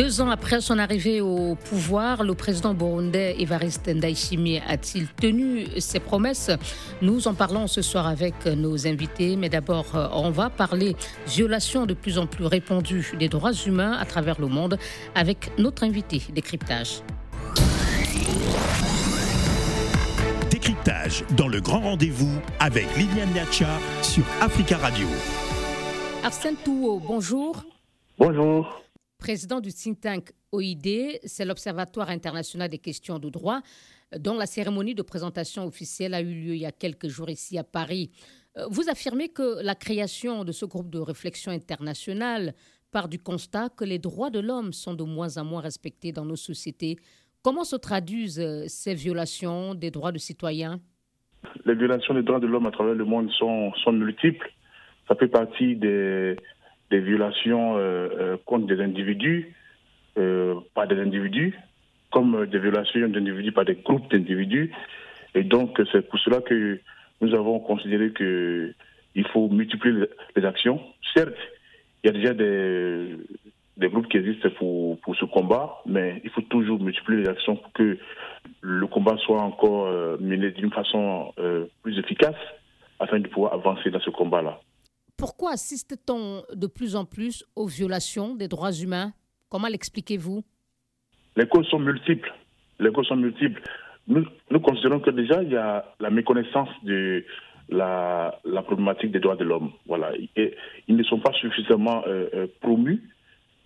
Deux ans après son arrivée au pouvoir, le président burundais Evariste Ndayishimiye a-t-il tenu ses promesses? Nous en parlons ce soir avec nos invités, mais d'abord, on va parler violation de plus en plus répandue des droits humains à travers le monde avec notre invité décryptage. Décryptage dans le grand rendez-vous avec Liliane Niacha sur Africa Radio. Arsène Touo, bonjour. Bonjour. Président du think tank OID, c'est l'Observatoire international des questions de droit, dont la cérémonie de présentation officielle a eu lieu il y a quelques jours ici à Paris. Euh, vous affirmez que la création de ce groupe de réflexion internationale part du constat que les droits de l'homme sont de moins en moins respectés dans nos sociétés. Comment se traduisent euh, ces violations des droits de citoyens? Les violations des droits de l'homme à travers le monde sont, sont multiples ça fait partie des, des violations euh, euh, contre des individus, euh, par des individus, comme des violations d'individus par des groupes d'individus. Et donc, c'est pour cela que nous avons considéré qu'il faut multiplier les, actions. Certes, il y a déjà des, groupes qui existent pour ce combat, mais il faut toujours multiplier les actions pour que le combat soit encore mené d'une façon plus efficace afin de pouvoir avancer dans ce combat-là. Pourquoi assiste-t-on de plus en plus aux violations des droits humains? Comment l'expliquez-vous? Les causes sont multiples. Les causes sont multiples. Nous, considérons que déjà, il y a la méconnaissance de la, problématique des droits de l'homme. Voilà. Et ils ne sont pas suffisamment euh, euh, promus.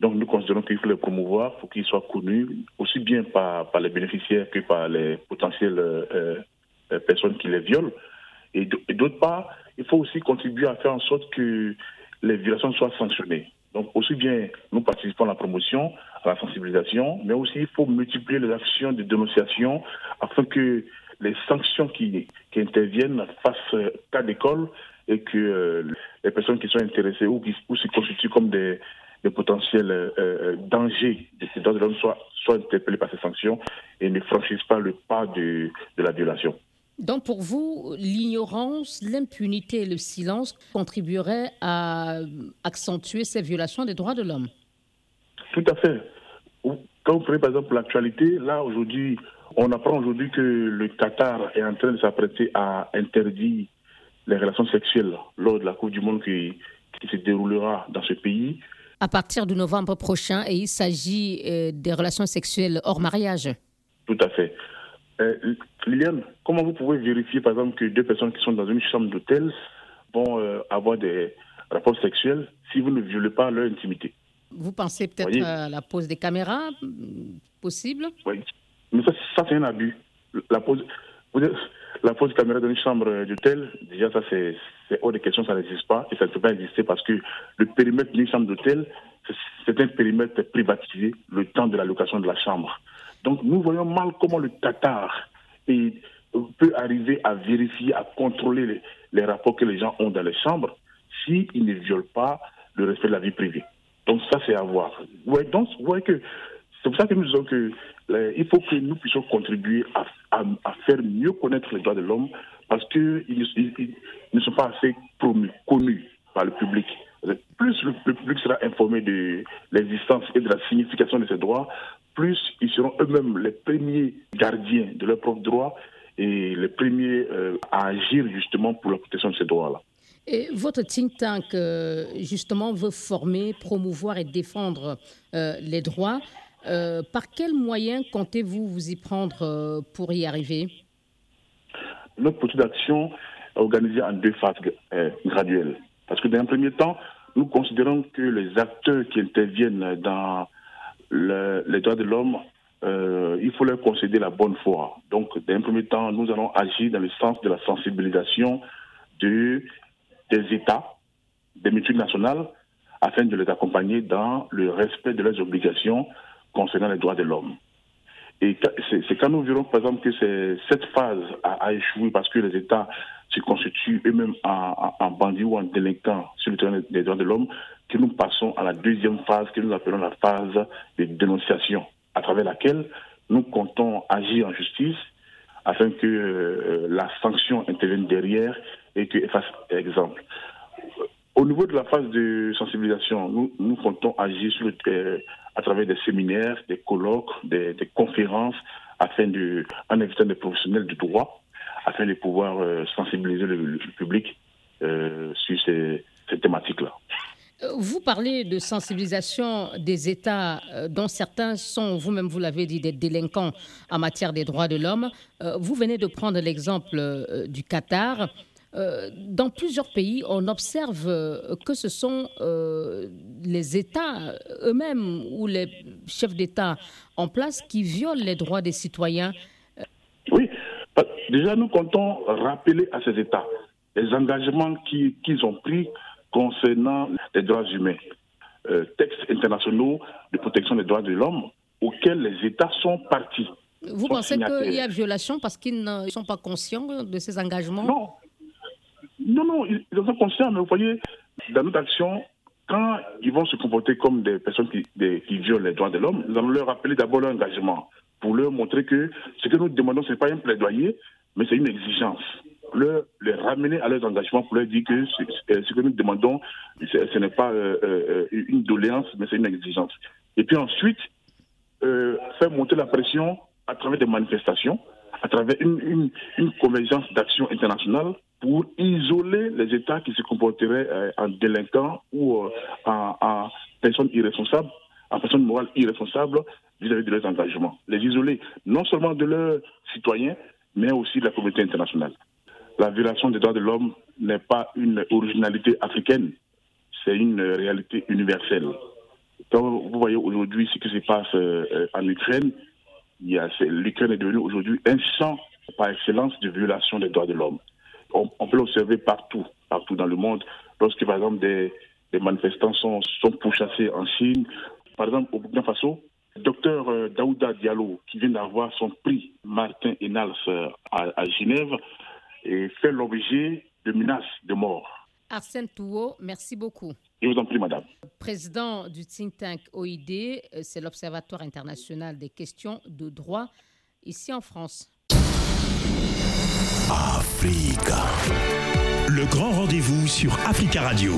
Donc nous considérons qu'il faut les promouvoir pour qu'ils soient connus, aussi bien par, les bénéficiaires que par les potentielles euh, personnes qui les violent. Et d'autre part, il faut aussi contribuer à faire en sorte que les violations soient sanctionnées. Donc aussi bien nous participons à la promotion, à la sensibilisation, mais aussi il faut multiplier les actions de dénonciation afin que les sanctions qui, qui interviennent fassent cas d'école et que euh, les personnes qui sont intéressées ou qui se constituent comme des, potentiels euh, euh, dangers de ces droits de l'homme soient, soient interpellées par ces sanctions et ne franchissent pas le pas de, de la violation. Donc pour vous, l'ignorance, l'impunité et le silence contribueraient à accentuer ces violations des droits de l'homme? Tout à fait. Quand vous prenez par exemple l'actualité, là aujourd'hui, on apprend aujourd'hui que le Qatar est en train de s'apprêter à interdire les relations sexuelles lors de la Coupe du Monde qui, se déroulera dans ce pays. À partir de novembre prochain, et il s'agit euh, des relations sexuelles hors mariage? Tout à fait. Euh, Liliane, comment vous pouvez vérifier, par exemple, que deux personnes qui sont dans une chambre d'hôtel vont euh, avoir des rapports sexuels si vous ne violez pas leur intimité? Vous pensez peut-être à la pose des caméras mm, possible? Oui, mais ça, c'est un abus. La pose, la pose de caméra dans une chambre d'hôtel, déjà, ça, c'est hors de question, ça n'existe pas et ça ne peut pas exister parce que le périmètre d'une chambre d'hôtel, c'est un périmètre privatisé le temps de la location de la chambre. Donc nous voyons mal comment le Qatar peut arriver à vérifier, à contrôler les, rapports que les gens ont dans les chambres s'ils ne violent pas le respect de la vie privée. Donc ça, c'est à voir. Ouais, donc, voyez que c'est pour ça que nous disons que il faut que nous puissions contribuer à, faire mieux connaître les droits de l'homme parce qu'ils ne sont pas assez connus par le public. Plus le public sera informé de l'existence et de la signification de ces droits, plus ils seront eux-mêmes les premiers gardiens de leurs propres droits et les premiers euh, à agir justement pour la protection de ces droits-là. Et votre think tank, euh, justement, veut former, promouvoir et défendre euh, les droits. par quels moyens comptez-vous vous y prendre pour y arriver? Notre politique d'action est organisée en deux phases graduelles. Parce que dans un premier temps, nous considérons que les acteurs qui interviennent dans les droits de l'homme, euh, il faut leur concéder la bonne foi. Donc, d'un premier temps, nous allons agir dans le sens de la sensibilisation de, des États, des multinationales, afin de les accompagner dans le respect de leurs obligations concernant les droits de l'homme. Et c'est quand nous verrons, par exemple, que cette phase a, échoué parce que les États se constituent eux-mêmes en, bandits ou en délinquants sur le terrain des droits de l'homme, que nous passons à la deuxième phase que nous appelons la phase de dénonciation, à travers laquelle nous comptons agir en justice afin que euh, la sanction intervienne derrière et qu'elle fasse exemple. Au niveau de la phase de sensibilisation, nous, comptons agir sur euh, à travers des séminaires, des colloques, des, conférences, afin de, en invitant des professionnels du droit, afin de pouvoir euh, sensibiliser le, public sur ces, ces thématiques-là. Vous parlez de sensibilisation des États dont certains sont, vous-même vous l'avez dit, des délinquants en matière des droits de l'homme. Vous venez de prendre l'exemple du Qatar. Euh, dans plusieurs pays, on observe euh, que ce sont euh, les États eux-mêmes ou les chefs d'État en place qui violent les droits des citoyens. Déjà nous comptons rappeler à ces États les engagements qu'ils ont pris concernant les droits humains, textes internationaux de protection des droits de l'homme auxquels les États sont partis. Vous pensez qu'il y a violation parce qu'ils ne sont pas conscients de ces engagements? Non, non, non, ils, sont conscients, mais vous voyez, dans notre action, quand ils vont se comporter comme des personnes qui, violent les droits de l'homme, nous allons leur rappeler d'abord leur engagement pour leur montrer que ce que nous demandons, ce n'est pas un plaidoyer, mais c'est une exigence. Leur, les ramener à leurs engagements pour leur dire que ce, que nous demandons, ce, n'est pas euh, euh, une doléance, mais c'est une exigence. Et puis ensuite, euh, faire monter la pression à travers des manifestations, à travers une, convergence d'action internationale pour isoler les États qui se comporteraient euh, en délinquants ou euh, en, personnes irresponsables, en personnes morales irresponsables vis-à-vis de leurs engagements. Les isoler non seulement de leurs citoyens, mais aussi de la communauté internationale. La violation des droits de l'homme n'est pas une originalité africaine, c'est une réalité universelle. Quand vous voyez aujourd'hui ce qui se passe euh, en Ukraine, l'Ukraine est devenue aujourd'hui un champ par excellence de violation des droits de l'homme on, peut l'observer partout, partout dans le monde. Lorsque, par exemple, des, manifestants sont, sont pourchassés en Chine, par exemple, au Burkina Faso, le docteur euh, Daouda Diallo, qui vient d'avoir son prix Martin Enals euh, à, Genève, et fait l'objet de menaces de mort. Arsène Touot, merci beaucoup. Je vous en prie, madame. Président du think tank OID, euh, c'est l'Observatoire international des questions de droit ici en France. Africa. Le grand rendez-vous sur Africa Radio.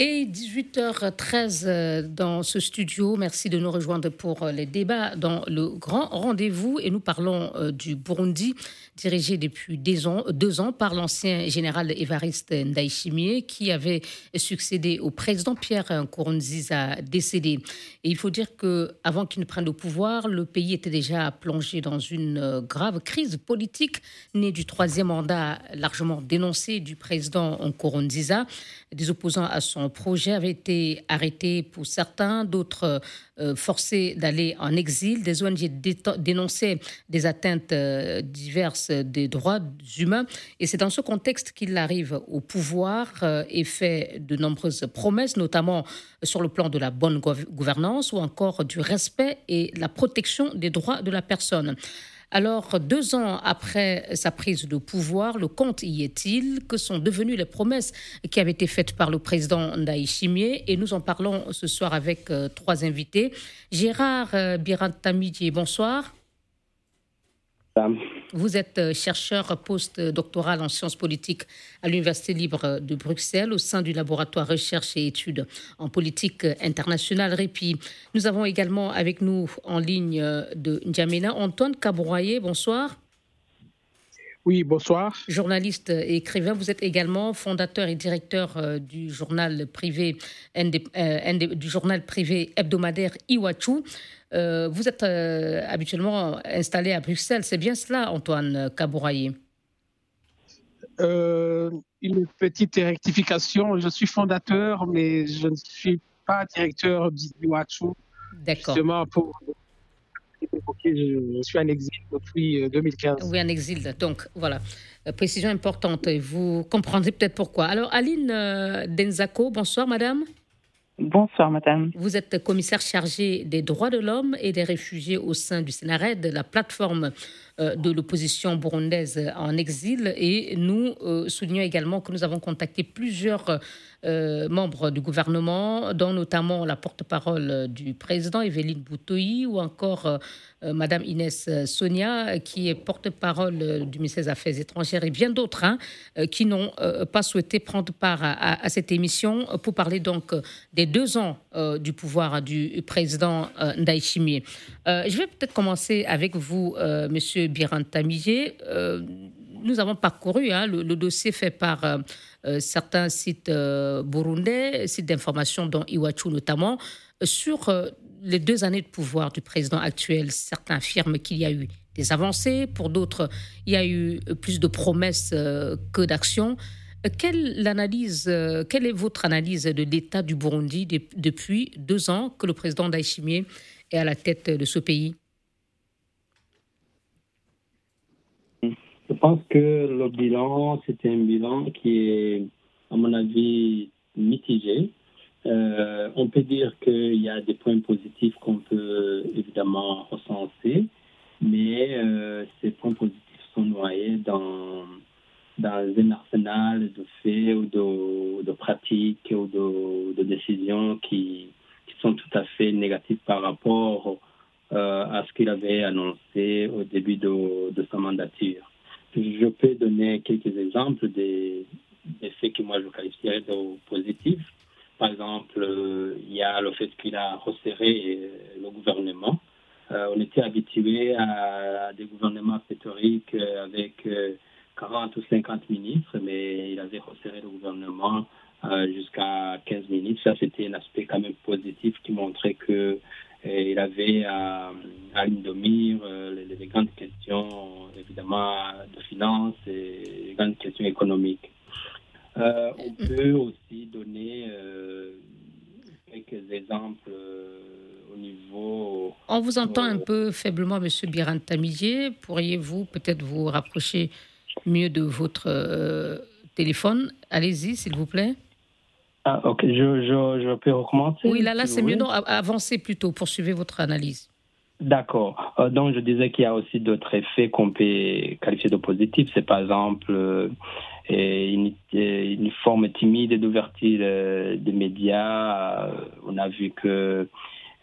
Et 18h13 euh, dans ce studio. Merci de nous rejoindre pour euh, les débats dans le grand rendez-vous. Et nous parlons euh, du Burundi, dirigé depuis deux ans, par l'ancien général Évariste Ndayishimiye, qui avait succédé au président Pierre Nkurunziza, décédé. Et il faut dire que avant qu'il ne prenne le pouvoir, le pays était déjà plongé dans une grave crise politique née du troisième mandat largement dénoncé du président Nkurunziza. Des opposants à son projet avait été arrêté pour certains, d'autres euh, forcés d'aller en exil. Des ONG dénonçaient des atteintes euh, diverses des droits humains. Et c'est dans ce contexte qu'il arrive au pouvoir euh, et fait de nombreuses promesses, notamment sur le plan de la bonne gouvernance ou encore du respect et la protection des droits de la personne. Alors, deux ans après sa prise de pouvoir, le compte y est-il Que sont devenues les promesses qui avaient été faites par le président Ndaï Et nous en parlons ce soir avec euh, trois invités. Gérard euh, Birantamidji, bonsoir. Vous êtes euh, chercheur post-doctoral en sciences politiques à l'Université libre de Bruxelles au sein du laboratoire recherche et études en politique internationale REPI. Nous avons également avec nous en ligne euh, de N'Djamena Antoine Cabroyer. Bonsoir. Oui, bonsoir. Journaliste et écrivain, vous êtes également fondateur et directeur euh, du journal privé, du journal privé hebdomadaire Iwachu. Euh, vous êtes euh, habituellement installé à Bruxelles, c'est bien cela, Antoine Kabouraye euh, Une petite rectification, je suis fondateur, mais je ne suis pas directeur du D'accord. Justement, pour je, suis en exil depuis 2015. Oui, en exil, donc voilà. Précision importante, vous comprendrez peut-être pourquoi. Alors, Aline Denzako, bonsoir madame. Bonsoir, madame. Vous êtes commissaire chargé des droits de l'homme et des réfugiés au sein du Sénared, la plateforme de l'opposition burundaise en exil. Et nous soulignons également que nous avons contacté plusieurs euh, membres du gouvernement, dont notamment la porte-parole du président, Evelyne Boutoyi, ou encore euh, euh, Madame Inès Sonia, qui est porte-parole du ministère des Affaires étrangères, et bien d'autres hein, qui n'ont pas souhaité prendre part à, cette émission pour parler donc des deux ans du pouvoir du président Ndaïchimie. je vais peut-être commencer avec vous, Monsieur Birantamiye. nous avons parcouru hein, le, dossier fait par euh, certains sites euh, burundais, sites d'information dont Iwachu notamment, sur euh, les deux années de pouvoir du président actuel. Certains affirment qu'il y a eu des avancées, pour d'autres, il y a eu plus de promesses que d'actions. Quelle, analyse, quelle est votre analyse de l'état du Burundi depuis deux ans que le président Daishimie est à la tête de ce pays? Je pense que le bilan, c'était un bilan qui est, à mon avis, mitigé. Euh, on peut dire qu'il y a des points positifs qu'on peut évidemment recenser, mais euh, ces points positifs sont noyés dans, dans un arsenal de faits ou de, pratiques ou de, décisions qui, sont tout à fait négatives par rapport euh, à ce qu'il avait annoncé au début de sa mandature. Je peux donner quelques exemples des, faits que moi je qualifierais de positifs. Par exemple, euh, il y a le fait qu'il a resserré euh, le gouvernement. Euh, on était habitué à, des gouvernements pléthoriques avec 40 ou 50 ministres, mais il avait resserré le gouvernement jusqu'à 15 ministres. Ça, c'était un aspect quand même positif qui montrait que il avait à, à domir les, les, grandes questions, évidemment, de finances et les grandes questions économiques. Euh, on peut aussi donner euh, quelques exemples euh, au niveau. On vous entend un peu faiblement, Monsieur Birantamidier. Pourriez-vous peut-être vous rapprocher mieux de votre téléphone? Allez-y, s'il vous plaît. Ah, ok, je, je, je, peux recommencer. Oui, là, là c'est mieux. Non, avancez plutôt, poursuivez votre analyse. D'accord. Euh, donc, je disais qu'il y a aussi d'autres effets qu'on peut qualifier de positifs. C'est par exemple euh, une, une, forme timide d'ouverture euh, des médias. On a vu que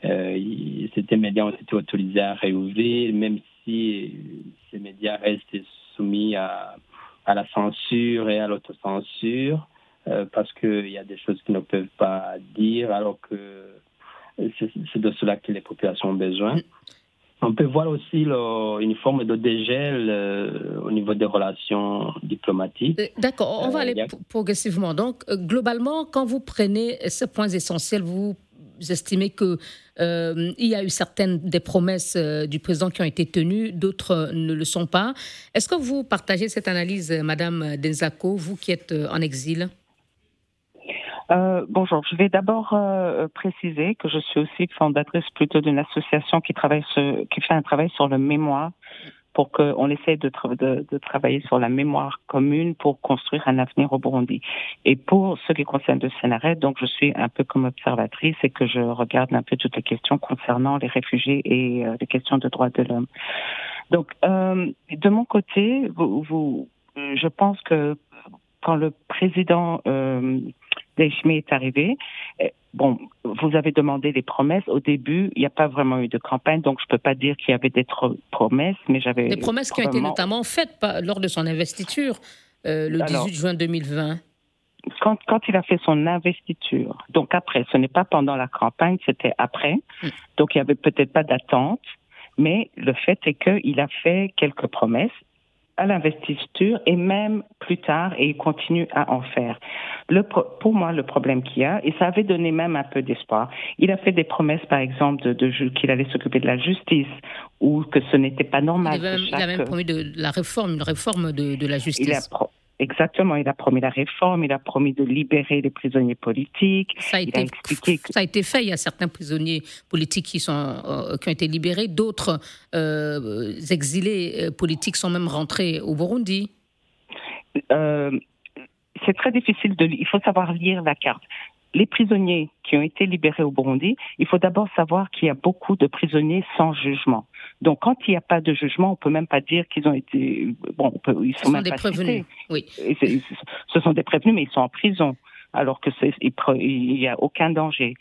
ces médias ont été autorisés à réouvrir, même si ces médias restent soumis à, à la censure et à l'autocensure. Euh, parce qu'il y a des choses qu'ils ne peuvent pas dire, alors que c'est de cela que les populations ont besoin. On peut voir aussi une forme de dégel euh, au niveau des relations diplomatiques. Euh, d'accord, on va aller progressivement. Donc, globalement, quand vous prenez ces points essentiels, vous estimez que il y a eu certaines des promesses du président qui ont été tenues, d'autres ne le sont pas. Est-ce que vous partagez cette analyse, Madame Denzako, vous qui êtes en exil? Euh, bonjour, je vais d'abord euh, préciser que je suis aussi fondatrice plutôt d'une association qui travaille sur, qui fait un travail sur le mémoire pour qu'on essaie de, de, de, travailler sur la mémoire commune pour construire un avenir au Burundi. Et pour ce qui concerne le Sénarète, donc je suis un peu comme observatrice et que je regarde un peu toutes les questions concernant les réfugiés et euh, les questions de droits de l'homme. Donc, euh, de mon côté, vous, vous, je pense que quand le président euh, est arrivé. Bon, vous avez demandé des promesses. Au début, il n'y a pas vraiment eu de campagne, donc je ne peux pas dire qu'il y avait des promesses, mais j'avais... Des promesses qui ont été notamment faites lors de son investiture euh, le 18 juin 2020. Quand, quand, il a fait son investiture, donc après, ce n'est pas pendant la campagne, c'était après, hmm. donc il n'y avait peut-être pas d'attente, mais le fait est qu'il a fait quelques promesses à l'investiture et même plus tard, et il continue à en faire. Le, pour moi, le problème qu'il y a, et ça avait donné même un peu d'espoir, il a fait des promesses, par exemple, de, de qu'il allait s'occuper de la justice ou que ce n'était pas normal. Il, avait, a même promis de la réforme, une réforme de, de la justice. Exactement, il a promis la réforme, il a promis de libérer les prisonniers politiques. Ça a, été, ça a été fait. Il y a certains prisonniers politiques qui, sont, euh, qui ont été libérés, d'autres euh, exilés euh, politiques sont même rentrés au Burundi. c'est très difficile de. Il faut savoir lire la carte. Les prisonniers qui ont été libérés au Burundi, il faut d'abord savoir qu'il y a beaucoup de prisonniers sans jugement. Donc, quand il n'y a pas de jugement, on peut même pas dire qu'ils ont été, bon, ils sont, même des prévenus. Oui. Ce sont des prévenus, mais ils sont en prison, alors que il n'y a aucun danger.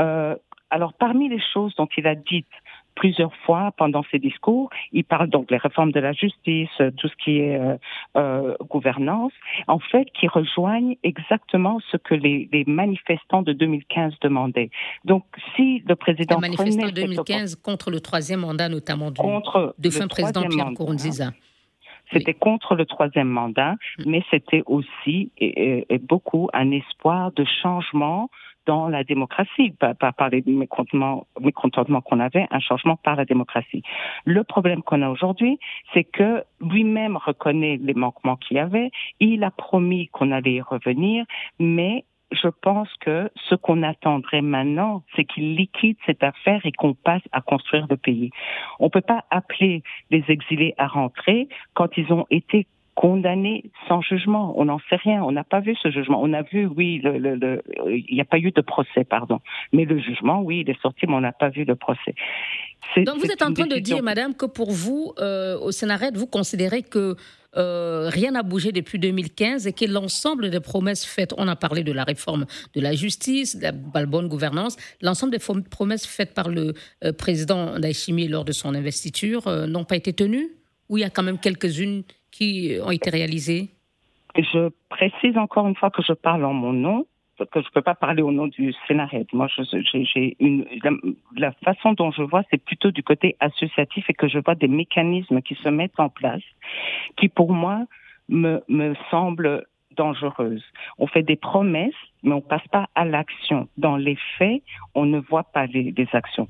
Euh, alors, parmi les choses dont il a dites plusieurs fois pendant ses discours. Il parle donc des réformes de la justice, tout ce qui est euh, euh, gouvernance, en fait, qui rejoignent exactement ce que les, manifestants de 2015 demandaient. Donc, si le président les manifestants de 2015 contre le troisième mandat, notamment du contre de fin président Pierre Nkurunziza. C'était contre le troisième mandat, mm. mais c'était aussi et, beaucoup un espoir de changement dans la démocratie, par, par les mécontentements, mécontentements qu'on avait, un changement par la démocratie. Le problème qu'on a aujourd'hui, c'est que lui-même reconnaît les manquements qu'il y avait, il a promis qu'on allait y revenir, mais je pense que ce qu'on attendrait maintenant, c'est qu'il liquide cette affaire et qu'on passe à construire le pays. On ne peut pas appeler les exilés à rentrer quand ils ont été condamné sans jugement. On n'en sait rien. On n'a pas vu ce jugement. On a vu, oui, le, le, il n'y a pas eu de procès, pardon. Mais le jugement, oui, il est sorti, mais on n'a pas vu le procès. Donc vous êtes en train de dire, madame, que pour vous, euh, au Sénat, vous considérez que euh, rien n'a bougé depuis 2015 et que l'ensemble des promesses faites, on a parlé de la réforme de la justice, de la bonne gouvernance, l'ensemble des promesses faites par le euh, président Daishimi lors de son investiture n'ont pas été tenues Ou il y a quand même quelques-unes qui ont été réalisées? Je précise encore une fois que je parle en mon nom, que je ne peux pas parler au nom du Sénat. Moi, j'ai une la, façon dont je vois, c'est plutôt du côté associatif et que je vois des mécanismes qui se mettent en place, qui pour moi me, me semblent dangereuses. On fait des promesses, mais on passe pas à l'action. Dans les faits, on ne voit pas les, actions.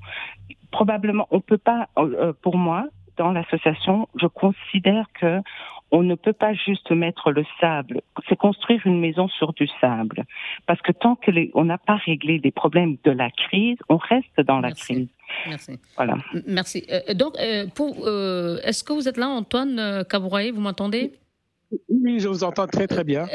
Probablement, on peut pas, euh, pour moi, dans l'association, je considère que on ne peut pas juste mettre le sable. C'est construire une maison sur du sable. Parce que tant que on n'a pas réglé les problèmes de la crise, on reste dans la crise. Merci. Voilà. Merci. Euh, donc, euh, euh, est-ce que vous êtes là, Antoine Cabouraye Vous m'entendez? Oui, je vous entends très très bien.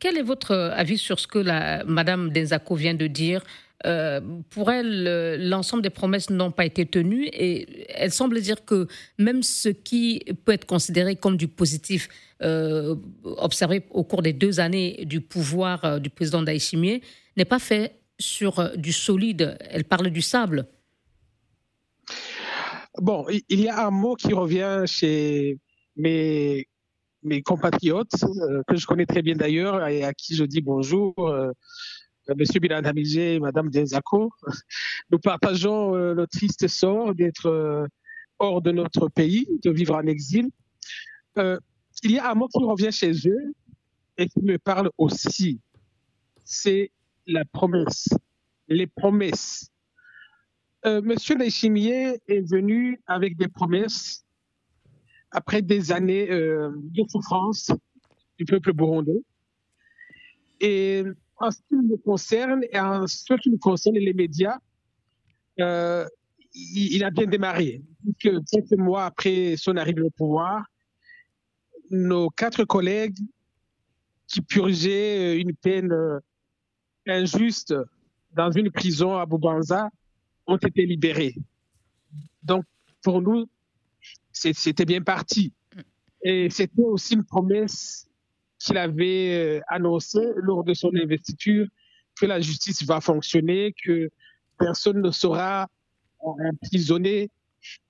quel est votre avis sur ce que la Madame Denzako vient de dire euh, pour elle, l'ensemble des promesses n'ont pas été tenues et elle semble dire que même ce qui peut être considéré comme du positif euh, observé au cours des deux années du pouvoir euh, du président Daïchimier n'est pas fait sur du solide. Elle parle du sable. Bon, il y a un mot qui revient chez mes compatriotes, que je connais très bien d'ailleurs et à qui je dis bonjour. Euh, Monsieur Bilan et Madame Denzako, nous partageons euh, le triste sort d'être euh, hors de notre pays, de vivre en exil. il y a un mot qui revient chez eux et qui me parle aussi. C'est la promesse, les promesses. Monsieur Léchimier est venu avec des promesses après des années de souffrance du peuple burundais. Et en ce qui me concerne et en ce qui me concerne les médias, euh, il, a bien démarré. quelques mois après son arrivée au pouvoir, nos quatre collègues qui purgeaient une peine euh, injuste dans une prison à Boubanza ont été libérés. Donc, pour nous, c'était bien parti. Et c'était aussi une promesse qu'il avait euh, annoncé lors de son investiture que la justice va fonctionner, que personne ne sera emprisonné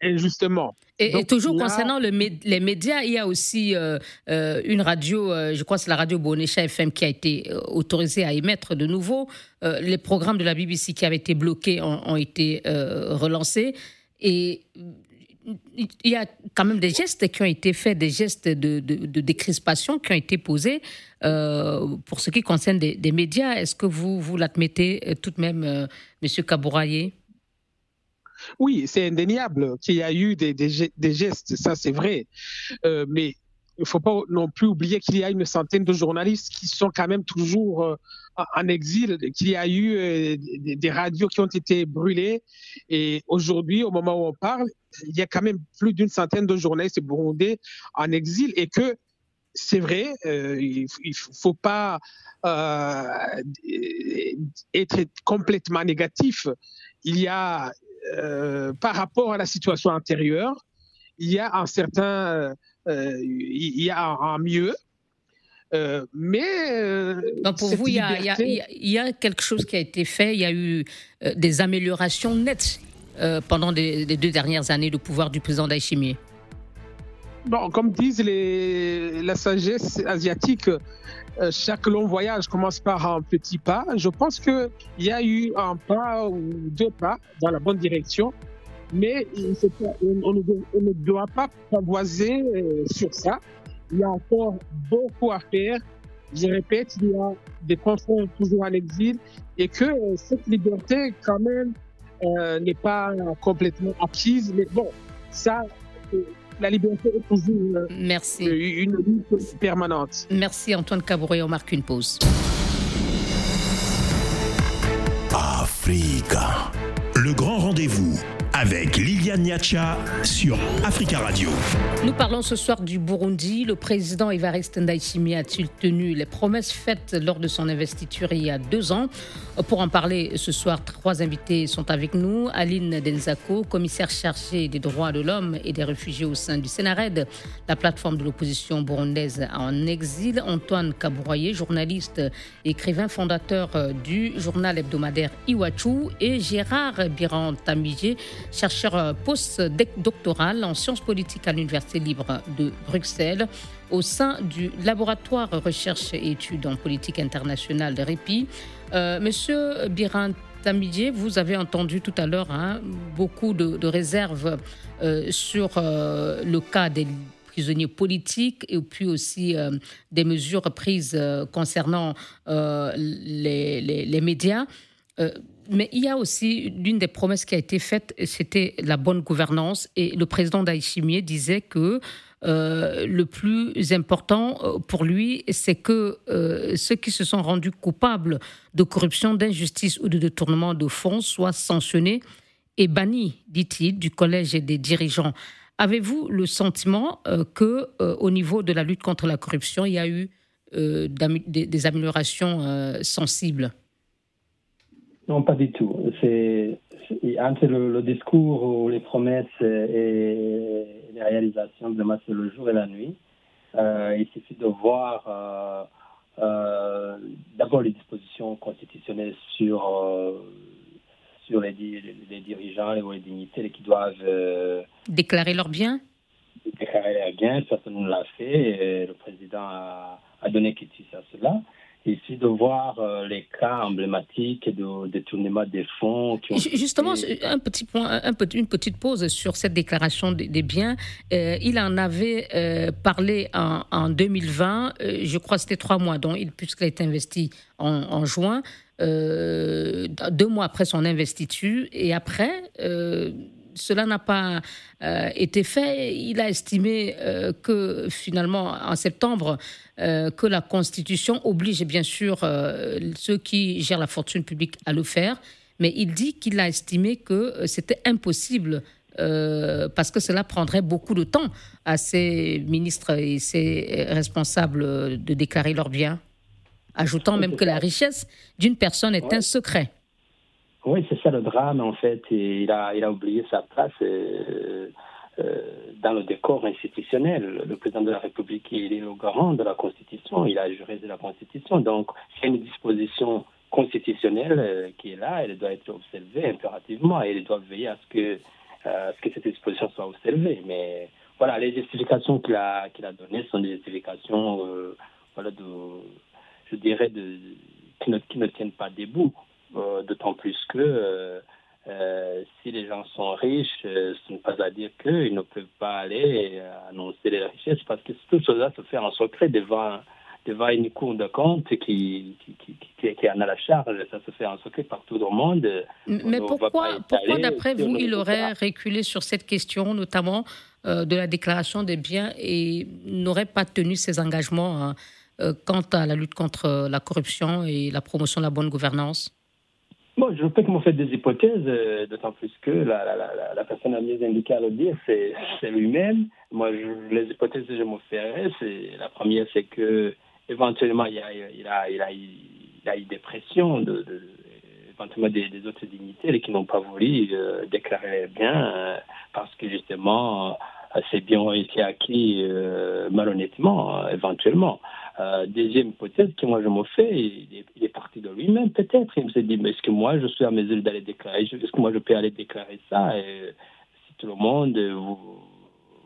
injustement. Et, toujours concernant le, les médias, il y a aussi euh, euh, une radio, je crois que c'est la radio Bonécha FM qui a été autorisée à émettre de nouveau. les programmes de la BBC qui avaient été bloqués ont, ont été relancés. Et il y a quand même des gestes qui ont été faits, des gestes de, de, décrispation qui ont été posés euh, pour ce qui concerne des, médias. Est-ce que vous, vous l'admettez euh, tout de même. Euh, Monsieur Oui, c'est indéniable qu'il y a eu des, des gestes, ça c'est vrai. mais il ne faut pas non plus oublier qu'il y a une centaine de journalistes qui sont quand même toujours euh, en exil, qu'il y a eu euh, des, radios qui ont été brûlées. Et aujourd'hui, au moment où on parle, il y a quand même plus d'une centaine de journalistes burundais en exil et que c'est vrai, il ne faut pas être complètement négatif. Il y a, par rapport à la situation antérieure, il y a un certain, il y a un mieux, euh, mais. Euh, Donc pour vous, il y, a, quelque chose qui a été fait, il y a eu euh, des améliorations nettes pendant les, deux dernières années de pouvoir du président Daishimi. Bon, comme disent les, la sagesse asiatique, chaque long voyage commence par un petit pas. Je pense qu'il y a eu un pas ou deux pas dans la bonne direction, mais on, ne doit pas pavoiser sur ça. Il y a encore beaucoup à faire. Je répète, il y a des confrères toujours à l'exil et que euh, cette liberté, quand même, euh, n'est pas complètement acquise. Mais bon, ça, euh, la liberté est toujours Merci. une lutte permanente. Merci Antoine Cabouret. On marque une pause. Africa. Le grand rendez-vous avec Liliane Niacha sur Africa Radio. Nous parlons ce soir du Burundi. Le président Evariste Ndayishimiye a-t-il tenu les promesses faites lors de son investiture il y a deux ans? Pour en parler ce soir, trois invités sont avec nous. Aline Denzako, commissaire chargée des droits de l'homme et des réfugiés au sein du Sénared, la plateforme de l'opposition burundaise en exil. Antoine Kabouroyer, journaliste, écrivain, fondateur du journal hebdomadaire Iwachu. Et Gérard Biran Tamijé, chercheur euh, post-doctoral en sciences politiques à l'Université libre de Bruxelles, au sein du laboratoire recherche et études en politique internationale de REPI. Euh, monsieur Biran Tamidje, vous avez entendu tout à l'heure hein, beaucoup de, réserves euh, sur le cas des prisonniers politiques et puis aussi des mesures prises concernant les, les, médias mais il y a aussi l'une des promesses qui a été faite, c'était la bonne gouvernance. Et le président d'Aïchimier disait que euh, le plus important euh, pour lui, c'est que euh, ceux qui se sont rendus coupables de corruption, d'injustice ou de détournement de fonds soient sanctionnés et bannis, dit-il, du collège des dirigeants. Avez-vous le sentiment que, au niveau de la lutte contre la corruption, il y a eu des améliorations sensibles? Non, pas du tout. C'est entre le, discours ou les promesses et les réalisations, de c'est le jour et la nuit. Euh, il suffit de voir euh, euh, d'abord les dispositions constitutionnelles sur, sur les, les, dirigeants ou les dignitaires qui doivent déclarer leurs biens? Déclarer leurs biens, personne ne l'a fait. Et le président a, a donné quitus à cela ici de voir euh, les cas emblématiques de détournement des fonds. Qui ont Justement, un petit point, un, une petite pause sur cette déclaration des, biens. Euh, il en avait euh, parlé en, en 2020, je crois que c'était trois mois, donc puisqu'il a été investi en, en juin. deux mois après son investiture et après cela n'a pas euh, été fait. Il a estimé euh, que finalement, en septembre, euh, que la Constitution oblige bien sûr ceux qui gèrent la fortune publique à le faire, mais il dit qu'il a estimé que c'était impossible. parce que cela prendrait beaucoup de temps à ces ministres et ces responsables de déclarer leurs biens, ajoutant même que la richesse d'une personne est un secret. Oui, c'est ça le drame en fait. il a, il a oublié sa place euh, euh, dans le décor institutionnel. Le président de la République, il est le garant de la Constitution. Il a juré de la Constitution. Donc, c'est une disposition constitutionnelle euh, qui est là. Elle doit être observée impérativement et il doit veiller à ce que, ce que cette disposition soit observée. Mais voilà, les justifications qu'il a, qu'il a données sont des justifications, voilà, de, je dirais, de, qui ne tiennent pas debout. Euh, d'autant plus que euh, euh, si les gens sont riches, ce n'est pas à dire qu'ils ne peuvent pas aller annoncer les richesses parce que tout cela se fait en secret devant, devant une cour de compte qui, qui, qui, qui, en a la charge. Ça se fait en secret par tout le monde. Mais pourquoi, pourquoi d'après vous, il aurait reculé sur cette question, notamment de la déclaration des biens, et n'aurait pas tenu ses engagements hein, quant à la lutte contre la corruption et la promotion de la bonne gouvernance? Bon, je peux m'en fait des hypothèses, euh, d'autant plus que la, la, la, la, personne a mieux indiqué à le dire, c'est lui-même. Moi, je, les hypothèses que je me ferais, c'est la première, c'est que éventuellement il, a, il, a, il, a, il a eu des pressions de, de éventuellement des, des, autres dignitaires qui n'ont pas voulu euh, déclarer bien euh, parce que justement ces biens ont été acquis malhonnêtement, éventuellement. Euh, deuxième hypothèse que moi je me fais, il est, parti de lui-même peut-être. Il me s'est dit, mais est-ce que moi je suis à mesure d'aller déclarer, est-ce que moi je peux aller déclarer ça? Et Si tout le monde,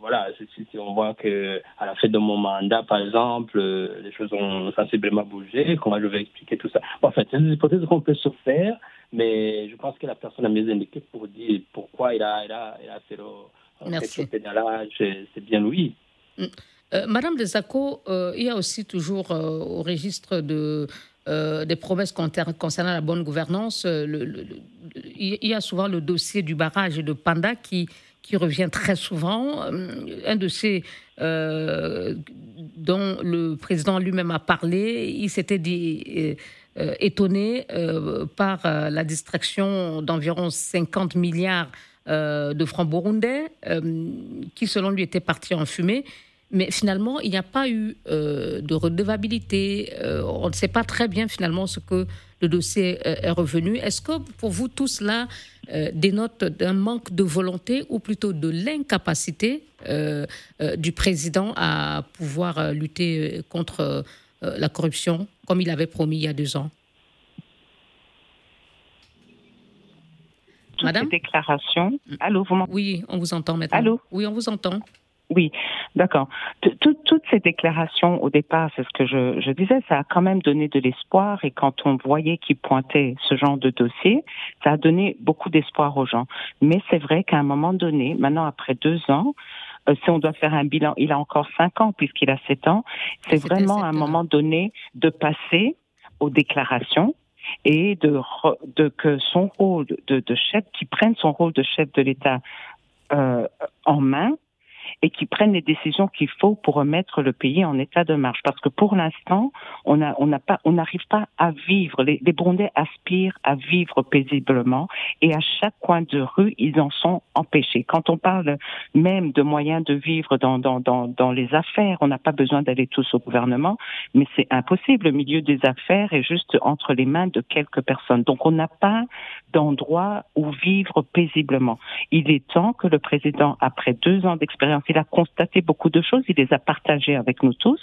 voilà, si, on voit que à la fin de mon mandat, par exemple, les choses ont sensiblement bougé, comment je vais expliquer tout ça? En fait, c'est des hypothèses qu'on peut se faire, mais je pense que la personne a mieux indiqué pour dire pourquoi il a, il a, il a fait le, c'est bien lui. Mm. Euh, Madame Desaco, euh, il y a aussi toujours euh, au registre de, des promesses concernant la bonne gouvernance, il y a souvent le dossier du barrage de Panda qui, qui revient très souvent. Un de ces dont le président lui-même a parlé, il s'était dit étonné par la distraction d'environ 50 milliards de francs burundais qui, selon lui, étaient partis en fumée. Mais finalement, il n'y a pas eu euh, de redevabilité. Euh, on ne sait pas très bien finalement ce que le dossier euh, est revenu. Est-ce que pour vous, tout cela dénote d'un manque de volonté ou plutôt de l'incapacité du président à pouvoir lutter contre la corruption comme il avait promis il y a deux ans? Madame déclaration. Allô, vous Oui, on vous entend maintenant. Allô Oui, on vous entend. Oui, d'accord. Toutes ces déclarations au départ, c'est ce que je, je, disais, ça a quand même donné de l'espoir et quand on voyait qu'il pointait ce genre de dossier, ça a donné beaucoup d'espoir aux gens. Mais c'est vrai qu'à un moment donné, maintenant après deux ans, euh, si on doit faire un bilan, il a encore cinq ans puisqu'il a sept ans, c'est vraiment à un moment donné de passer aux déclarations et de, de que son rôle de, de chef, qui prenne son rôle de chef de l'État euh, en main et qui prennent les décisions qu'il faut pour remettre le pays en état de marche. Parce que pour l'instant, on on pas, n'arrive pas à vivre. Les, les Burundais aspirent à vivre paisiblement et à chaque coin de rue, ils en sont empêchés. Quand on parle même de moyens de vivre dans, dans, dans, dans les affaires, on n'a pas besoin d'aller tous au gouvernement, mais c'est impossible. Le milieu des affaires est juste entre les mains de quelques personnes. Donc on n'a pas d'endroit où vivre paisiblement. Il est temps que le président, après deux ans d'expérience, il a constaté beaucoup de choses, il les a partagées avec nous tous,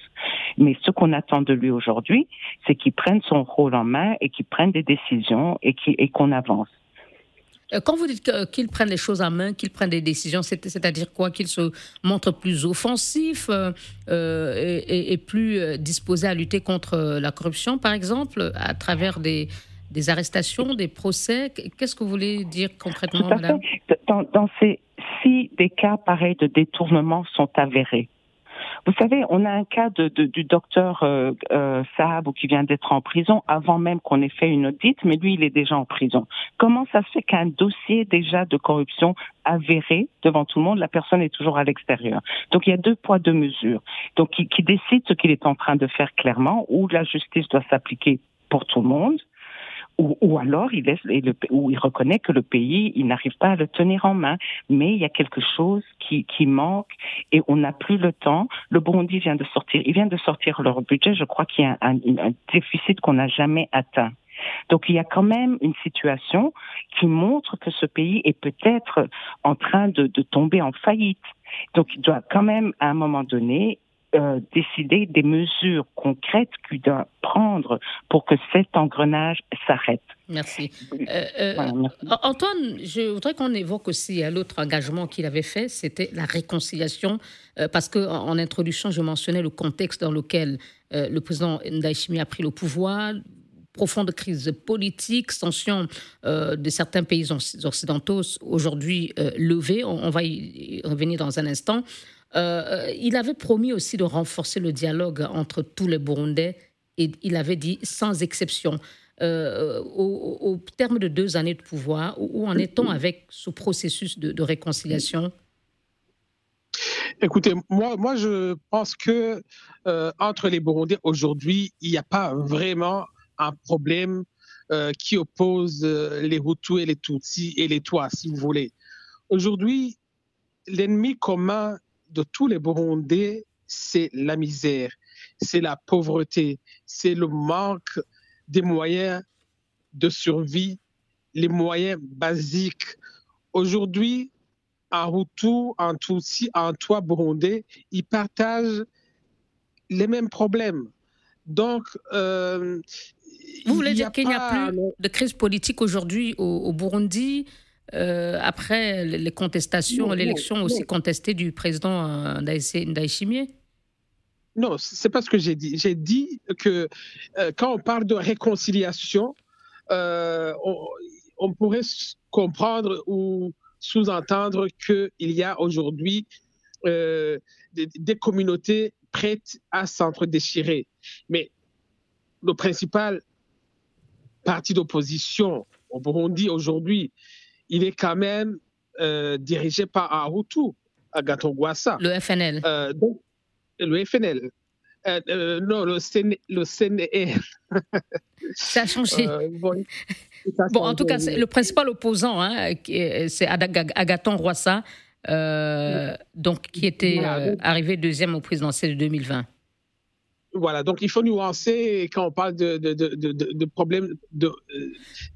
mais ce qu'on attend de lui aujourd'hui, c'est qu'il prenne son rôle en main et qu'il prenne des décisions et qu'on avance. Euh, quand vous dites qu'il prenne les choses en main, qu'il prenne des décisions, c'est-à-dire quoi? Qu'il se montre plus offensif euh, euh, et, plus disposé à lutter contre la corruption, par exemple, à travers des, des arrestations, des procès. Qu'est-ce que vous voulez dire concrètement, madame? dans, dans, ces, si des cas pareils de détournement sont avérés, vous savez, on a un cas de, du docteur euh, euh, Saab qui vient d'être en prison avant même qu'on ait fait une audite, mais lui, il est déjà en prison. Comment ça se fait qu'un dossier déjà de corruption avéré devant tout le monde, la personne est toujours à l'extérieur? Donc il y a deux poids, deux mesures. Donc qui, qui décide ce qu'il est en train de faire clairement, où la justice doit s'appliquer pour tout le monde, ou, ou alors il laisse, ou il reconnaît que le pays, il n'arrive pas à le tenir en main, mais il y a quelque chose qui, qui manque et on n'a plus le temps. Le Burundi vient de sortir, il vient de sortir leur budget. Je crois qu'il y a un, un, déficit qu'on n'a jamais atteint. Donc il y a quand même une situation qui montre que ce pays est peut-être en train de, de tomber en faillite. Donc il doit quand même à un moment donné euh, décider des mesures concrètes qu'il doit prendre pour que cet engrenage s'arrête. Merci. Euh, euh, Antoine, je voudrais qu'on évoque aussi l'autre engagement qu'il avait fait, c'était la réconciliation, parce que en, introduction, je mentionnais le contexte dans lequel le président Ndayishimiye a pris le pouvoir, profonde crise politique, tension de certains pays occidentaux aujourd'hui levée. On, on, va y revenir dans un instant. Euh, il avait promis aussi de renforcer le dialogue entre tous les Burundais et il avait dit sans exception. Euh, au, terme de deux années de pouvoir, où, en est-on avec ce processus de, réconciliation? Écoutez, moi, moi, je pense que euh, entre les Burundais aujourd'hui, il n'y a pas vraiment un problème qui oppose les Hutus et les Tutsis et les Toits, si vous voulez. Aujourd'hui, l'ennemi commun de tous les Burundais, c'est la misère, c'est la pauvreté, c'est le manque des moyens de survie, les moyens basiques. Aujourd'hui, en Hutu, en Tutsi, en Toit burundais, ils partagent les mêmes problèmes. Donc, euh, vous voulez dire qu'il n'y a plus de crise politique aujourd'hui au, Burundi? Euh, après les contestations, l'élection aussi contestée du président euh, Ndayishimiye Non, c'est pas ce que j'ai dit. J'ai dit que quand on parle de réconciliation, on, pourrait comprendre ou sous-entendre qu'il y a aujourd'hui des, des, communautés prêtes à s'entre-déchirer. Mais le principal parti d'opposition au Burundi aujourd'hui, il est quand même euh, dirigé par un Hutu, Agathon Gwassa. Le FNL. Euh, donc, le FNL. Euh, non, le, CN, le CNR. Ça a changé. Bon, bon, en tout cas, le principal opposant, hein, c'est Agathon Rwassa, donc, qui était arrivé deuxième au présidentiel de 2020. Voilà, donc il faut nuancer quand on parle de, de, de, de problèmes de,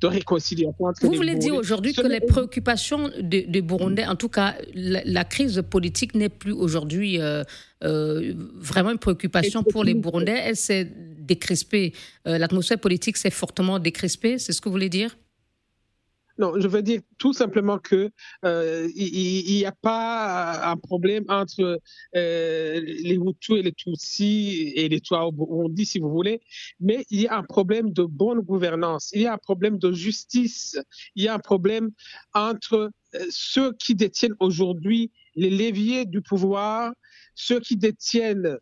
réconciliation. Vous voulez dire aujourd'hui que les préoccupations des Burundais, en tout cas la, crise politique n'est plus aujourd'hui euh, euh, vraiment une préoccupation pour les Burundais, elle s'est décrispée. Euh, l'atmosphère politique s'est fortement décrispée, c'est ce que vous voulez dire? Non, je veux dire tout simplement que euh, il n'y a pas un problème entre euh, les Hutus et les Tutsis et les dit si vous voulez, mais il y a un problème de bonne gouvernance, il y a un problème de justice, il y a un problème entre euh, ceux qui détiennent aujourd'hui les leviers du pouvoir, ceux qui détiennent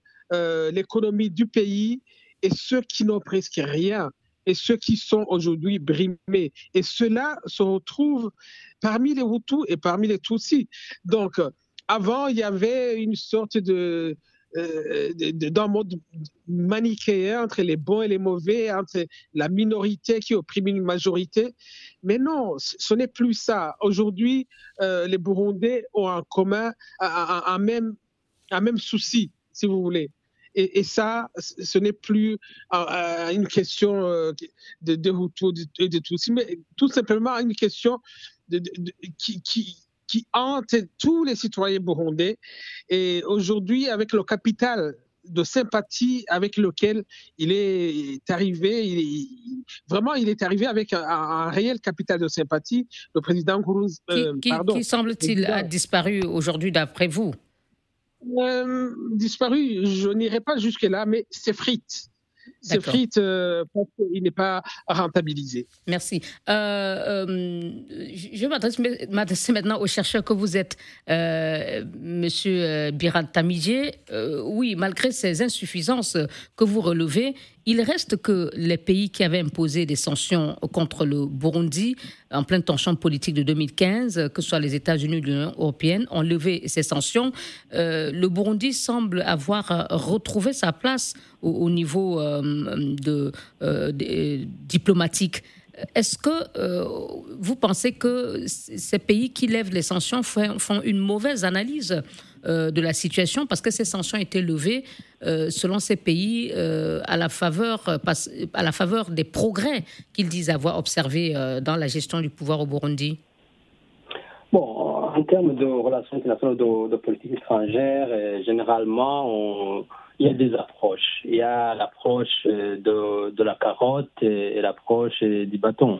l'économie du pays et ceux qui n'ont presque rien et ceux qui sont aujourd'hui brimés. Et cela se retrouve parmi les Hutus et parmi les Tutsis. Donc, avant, il y avait une sorte de, euh, d'un mode manichéen entre les bons et les mauvais, entre la minorité qui opprime une majorité. Mais non, ce n'est plus ça. Aujourd'hui, euh, les Burundais ont en commun un même souci, si vous voulez. Et, ça, ce n'est plus euh, euh, une question euh, de, de Hutu et de Tutsi, mais tout simplement une question qui, qui, hante tous les citoyens burundais. Et aujourd'hui, avec le capital de sympathie avec lequel il est arrivé. vraiment, il est arrivé avec un, réel capital de sympathie. Le président Gourouz. qui, qui semble-t-il a disparu aujourd'hui d'après vous? euh, disparu, je n'irai pas jusque-là, mais c'est C'est frites euh, qu'il n'est pas rentabilisé. Merci. Euh, je vais m'adresser maintenant au chercheur que vous êtes, Monsieur Biran Tamidje. oui, malgré ces insuffisances que vous relevez, il reste que les pays qui avaient imposé des sanctions contre le Burundi en pleine tension politique de 2015, que ce soit les États-Unis ou l'Union européenne, ont levé ces sanctions. Euh, le Burundi semble avoir retrouvé sa place au, niveau euh, de, euh, diplomatique. Est-ce que vous pensez que ces pays qui lèvent les sanctions font une mauvaise analyse euh, de la situation parce que ces sanctions étaient levées euh, selon ces pays euh, à, la faveur, à la faveur des progrès qu'ils disent avoir observés dans la gestion du pouvoir au Burundi? Bon, en termes de relations internationales, de, politique étrangère, généralement, il y a des approches. Il y a l'approche de, de, la carotte et, l'approche du bâton.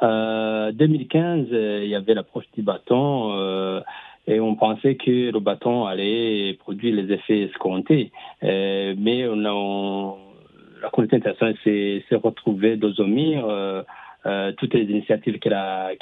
2015, il y avait l'approche du bâton et on pensait que le bâton allait produire les effets escomptés. Euh, mais on a, la communauté internationale s'est retrouvée d'Ozomir. Euh, euh, toutes les initiatives qu'elle a,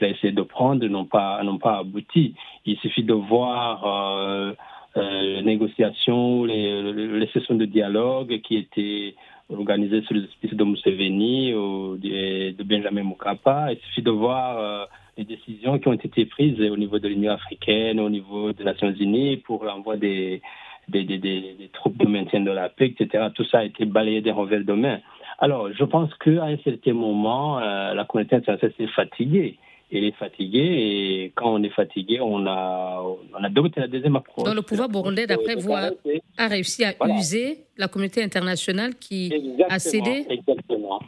essayé de prendre n'ont pas, abouti. Il suffit de voir euh, les négociations, les, sessions de dialogue qui étaient organisées sous les auspices de Museveni ou de, Benjamin Mukapa. Il suffit de voir les décisions qui ont été prises au niveau de l'Union africaine, au niveau des Nations unies pour l'envoi des, des, troupes de maintien de la paix, etc. Tout ça a été balayé des revers de main. Alors, je pense qu'à un certain moment, la communauté internationale s'est fatiguée il est fatigué et quand on est fatigué, on a, on a adopté la deuxième approche. Donc le pouvoir burundais, d'après vous, a, réussi à user la communauté internationale qui a cédé Exactement.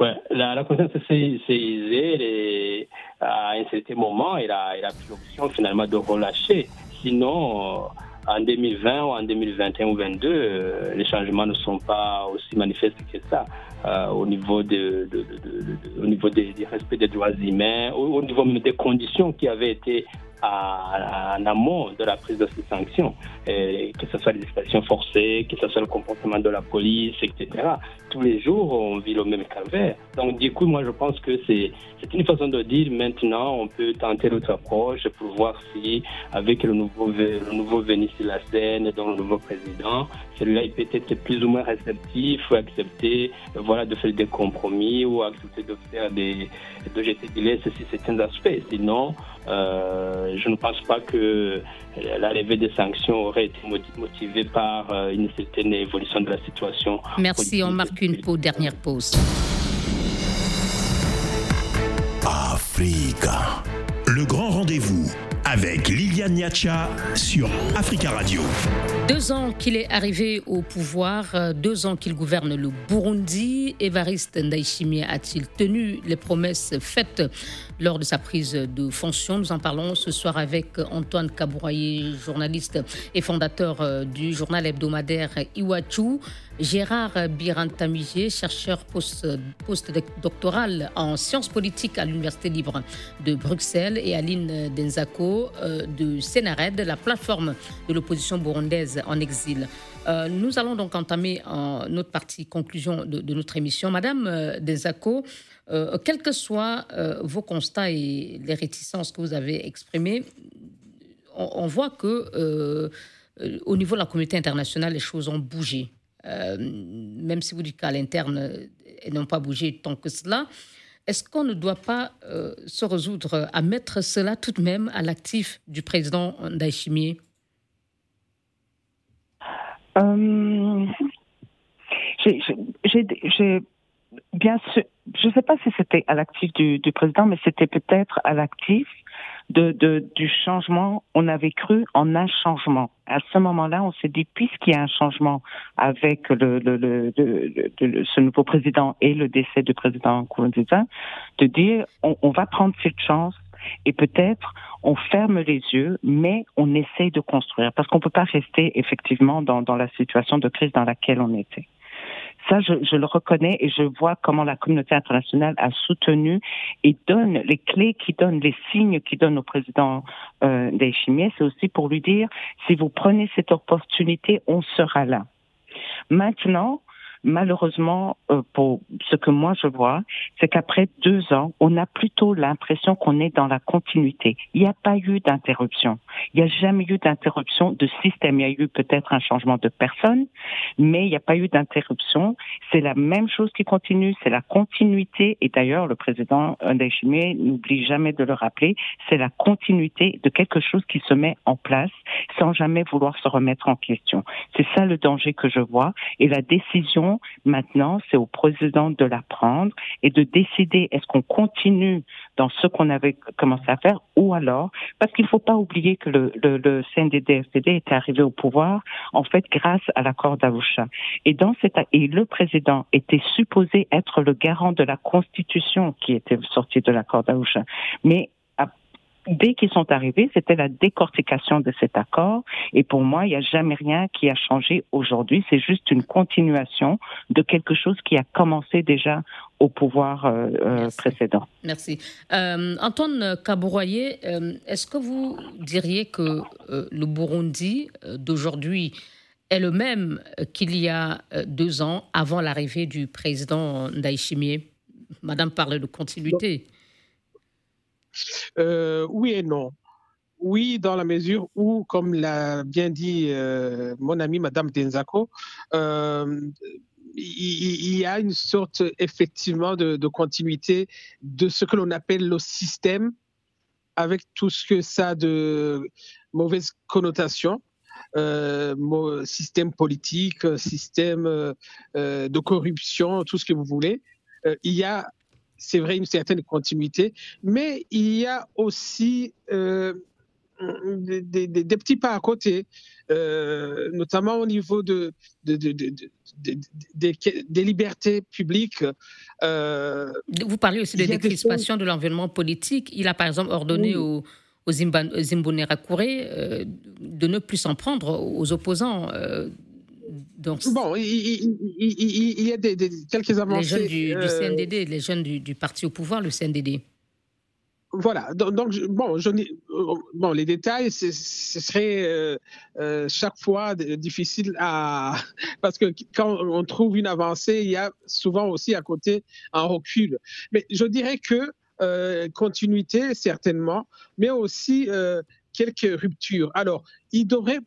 Ouais, la, la communauté s'est usée à un certain moment, il a, il a pris l'option finalement de relâcher. Sinon, en 2020 ou en 2021 ou 2022, euh, les changements ne sont pas aussi manifestes que ça euh, au niveau, de, au niveau des, du respect des droits humains, au, au niveau des conditions qui avaient été en amont de la prise de ces sanctions, que ce soit les expressions forcées, que ce soit le comportement de la police, etc. Tous les jours, on vit le même calvaire. Donc, du coup, moi, je pense que c'est une façon de dire maintenant, on peut tenter notre approche pour voir si, avec le nouveau, le nouveau la scène, donc le nouveau président, celui-là, il peut être plus ou moins réceptif ou accepter voilà, de faire des compromis ou accepter de faire des, de jeter des laisses sur certains aspects. Sinon, euh, je ne pense pas que l'arrivée des sanctions aurait été motivée par euh, une certaine évolution de la situation. Merci, on marque une dernière pause. Africa, le grand rendez-vous avec Liliane Niacha sur Africa Radio. Deux ans qu'il est arrivé au pouvoir, euh, deux ans qu'il gouverne le Burundi, Évariste Ndayishimiye a-t-il tenu les promesses faites lors de sa prise de fonction? Nous en parlons ce soir avec Antoine Kabouraye, journaliste et fondateur euh, du journal hebdomadaire Iwachu. Gérard Birantamije, chercheur postdoctoral en sciences politiques à l'Université libre de Bruxelles, et Aline Denzako euh, de Sénared, la plateforme de l'opposition burundaise en exil. Euh, nous allons donc entamer notre partie conclusion de, notre émission. Madame euh, quels que soient vos constats et les réticences que vous avez exprimées, on voit que au niveau de la communauté internationale, les choses ont bougé. Euh, même si vous dites qu'à l'interne, elles n'ont pas bougé tant que cela. Est-ce qu'on ne doit pas euh, se résoudre à mettre cela tout de même à l'actif du président Ndayishimiye? Euh, bien sûr, je ne sais pas si c'était à l'actif du, du, président, mais c'était peut-être à l'actif de, de, du changement, on avait cru en un changement. À ce moment-là, on s'est dit, puisqu'il y a un changement avec le, le, le, ce nouveau président et le décès du président Nkurunziza, de dire, on, on va prendre cette chance et peut-être on ferme les yeux, mais on essaye de construire parce qu'on peut pas rester effectivement dans, dans la situation de crise dans laquelle on était. Ça, je, je, le reconnais et je vois comment la communauté internationale a soutenu et donne les clés qui donnent, les signes qui donnent au président euh, C'est aussi pour lui dire, si vous prenez cette opportunité, on sera là. Maintenant, malheureusement, euh, pour ce que moi je vois, c'est qu'après deux ans, on a plutôt l'impression qu'on est dans la continuité. Il n'y a pas eu d'interruption. Il n'y a jamais eu d'interruption de système. Il y a eu peut-être un changement de personne, mais il n'y a pas eu d'interruption. C'est la même chose qui continue, c'est la continuité. Et d'ailleurs, le président Ndayishimiye n'oublie jamais de le rappeler, c'est la continuité de quelque chose qui se met en place sans jamais vouloir se remettre en question. C'est ça le danger que je vois. Et la décision maintenant, c'est au président de la prendre et de décider est-ce qu'on continue dans ce qu'on avait commencé à faire ou alors, parce qu'il ne faut pas oublier que le, le, le CNDD-FDD est arrivé au pouvoir, en fait, grâce à l'accord d'Avoucha. Et dans cet, et le président était supposé être le garant de la constitution qui était sortie de l'accord d'Avoucha. Mais dès qu'ils sont arrivés, c'était la décortication de cet accord. Et pour moi, il n'y a jamais rien qui a changé aujourd'hui. C'est juste une continuation de quelque chose qui a commencé déjà au pouvoir euh, euh, précédent. Merci. Euh, Antoine Kabouroyer, est-ce que vous diriez que le Burundi d'aujourd'hui est le même qu'il y a deux ans avant l'arrivée du président Ndayishimiye? Madame parle de continuité. Euh, oui et non. Oui, dans la mesure où, comme l'a bien dit euh, mon amie Madame Denzako, euh, il, y a une sorte effectivement de, continuité de ce que l'on appelle le système, avec tout ce que ça a de mauvaises connotations. système politique, système de corruption, tout ce que vous voulez. il y a, c'est vrai, une certaine continuité, mais il y a aussi des, des, petits pas à côté, euh, notamment au niveau de, des libertés publiques. Euh, Vous parlez aussi de décrispation de l'environnement politique. Il a par exemple ordonné aux, aux Zimbabwe euh, de ne plus s'en prendre aux opposants. Donc, bon, il, y a des, quelques avancées. Les jeunes du, CNDD, les jeunes du, du parti au pouvoir, le CNDD voilà, donc, bon, je, euh, bon, les détails, ce serait euh, euh, chaque fois difficile à. Parce que quand on trouve une avancée, il y a souvent aussi à côté un recul. Mais je dirais que continuité, certainement, mais aussi quelques ruptures. Alors, il devrait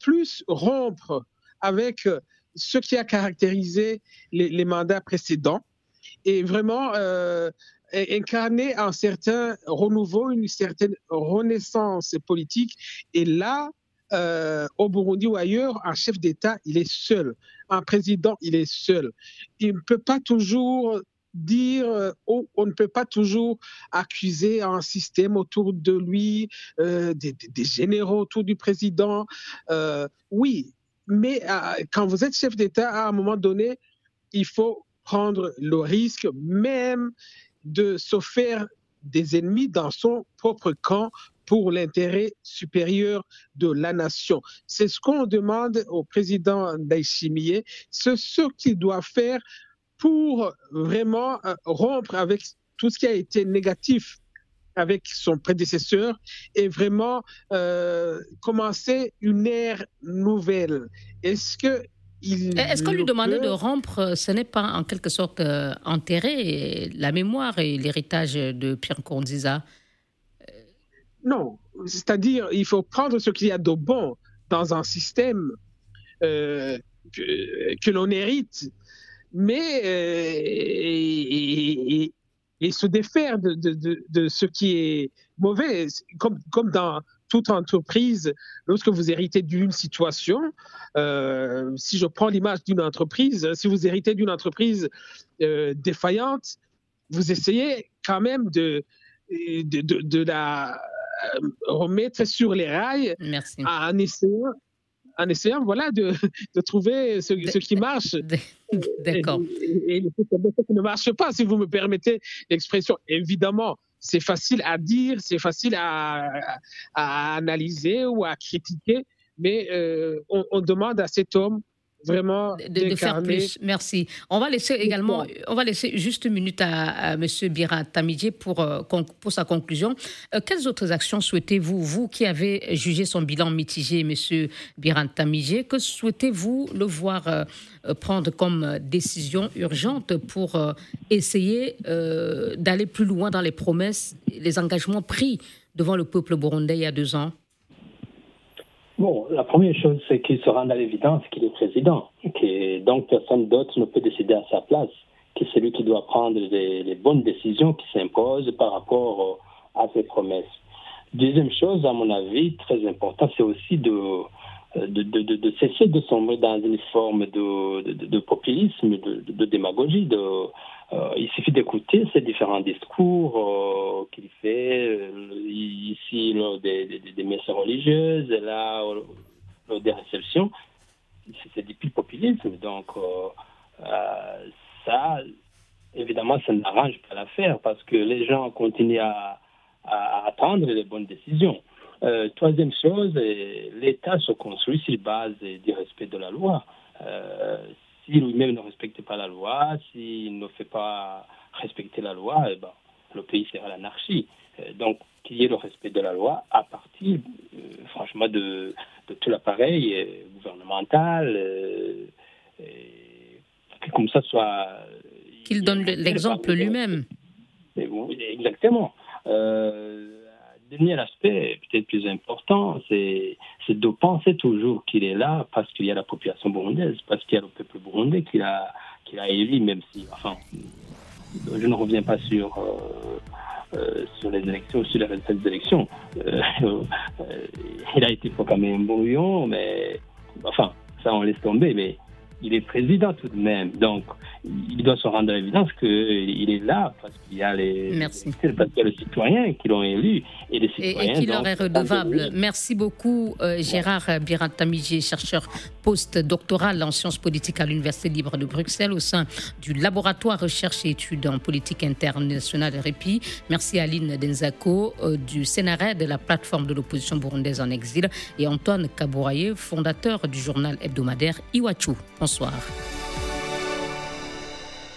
plus rompre avec ce qui a caractérisé les, mandats précédents et vraiment incarner un certain renouveau, une certaine renaissance politique. Et là, euh, au Burundi ou ailleurs, un chef d'État, il est seul. Un président, il est seul. Il ne peut pas toujours dire, euh, on ne peut pas toujours accuser un système autour de lui, euh, des, généraux autour du président. oui, mais quand vous êtes chef d'État, à un moment donné, il faut prendre le risque, même de se faire des ennemis dans son propre camp pour l'intérêt supérieur de la nation. C'est ce qu'on demande au président Daishimiye, c'est ce qu'il doit faire pour vraiment euh, rompre avec tout ce qui a été négatif avec son prédécesseur et vraiment euh, commencer une ère nouvelle. Est-ce que est-ce qu'on lui demandait de rompre, euh, ce n'est pas en quelque sorte euh, enterrer la mémoire et l'héritage de Pierre Nkurunziza. Non, c'est-à-dire il faut prendre ce qu'il y a de bon dans un système euh, que, l'on hérite, mais et, se défaire de, de, ce qui est mauvais, comme, comme dans toute entreprise, lorsque vous héritez d'une situation, euh, si je prends l'image d'une entreprise, si vous héritez d'une entreprise euh, défaillante, vous essayez quand même de, de, de, la euh, remettre sur les rails en essayant en essayant voilà, de, de trouver ce, ce, qui marche. D'accord. Et, et, ce qui ne marche pas, si vous me permettez l'expression. Évidemment, c'est facile à dire, c'est facile à, analyser ou à critiquer, mais euh, on, demande à cet homme vraiment de, faire plus. Merci. On va laisser également, on va laisser juste une minute à, M. Biran Tamidje pour, euh, pour sa conclusion. Euh, quelles autres actions souhaitez-vous, vous qui avez jugé son bilan mitigé, M. Biran Tamidje, que souhaitez-vous le voir euh, prendre comme décision urgente pour essayer d'aller plus loin dans les promesses, les engagements pris devant le peuple burundais il y a deux ans? Bon, la première chose, c'est qu'il se rend à l'évidence qu'il est président, que donc personne d'autre ne peut décider à sa place, que c'est lui qui doit prendre les, bonnes décisions qui s'imposent par rapport à ses promesses. Deuxième chose, à mon avis, très important, c'est aussi de, de, de, de, cesser de sombrer dans une forme de, populisme, de, démagogie. De, euh, il suffit d'écouter ces différents discours euh, qu'il fait euh, ici lors des, des, messes religieuses, là lors des réceptions. C'est du populisme. Donc ça, évidemment, ça n'arrange pas l'affaire parce que les gens continuent à, à attendre les bonnes décisions. Euh, troisième chose, l'État se construit sur base du respect de la loi. Euh, si lui-même ne respecte pas la loi, s'il ne fait pas respecter la loi, eh ben, le pays sera l'anarchie. Euh, donc, qu'il y ait le respect de la loi à partir, franchement, de, tout l'appareil gouvernemental, que comme ça soit... Qu'il donne l'exemple lui-même. Exactement. Euh, dernier aspect, peut-être plus important, c'est de penser toujours qu'il est là parce qu'il y a la population burundaise, parce qu'il y a le peuple burundais qu'il a, qu'il a élu, même si, enfin, je ne reviens pas sur, euh, euh, les élections, sur les résultats des élections. Euh, il a été proclamé un brouillon, mais enfin, ça on laisse tomber, mais il est président tout de même. Donc, il doit se rendre à l'évidence qu'il est là parce qu'il y a les, Merci. parce qu'il y a les citoyens qui l'ont élu et les citoyens. Et, qui leur est redevable. Merci beaucoup, euh, Gérard Birantamigi, chercheur post-doctoral en sciences politiques à l'Université libre de Bruxelles au sein du laboratoire recherche et études en politique internationale REPI. Merci à Aline Denzako euh, du Sénaret de la plateforme de l'opposition burundaise en exil et Antoine Kabouraye, fondateur du journal hebdomadaire Iwachu. Bonsoir.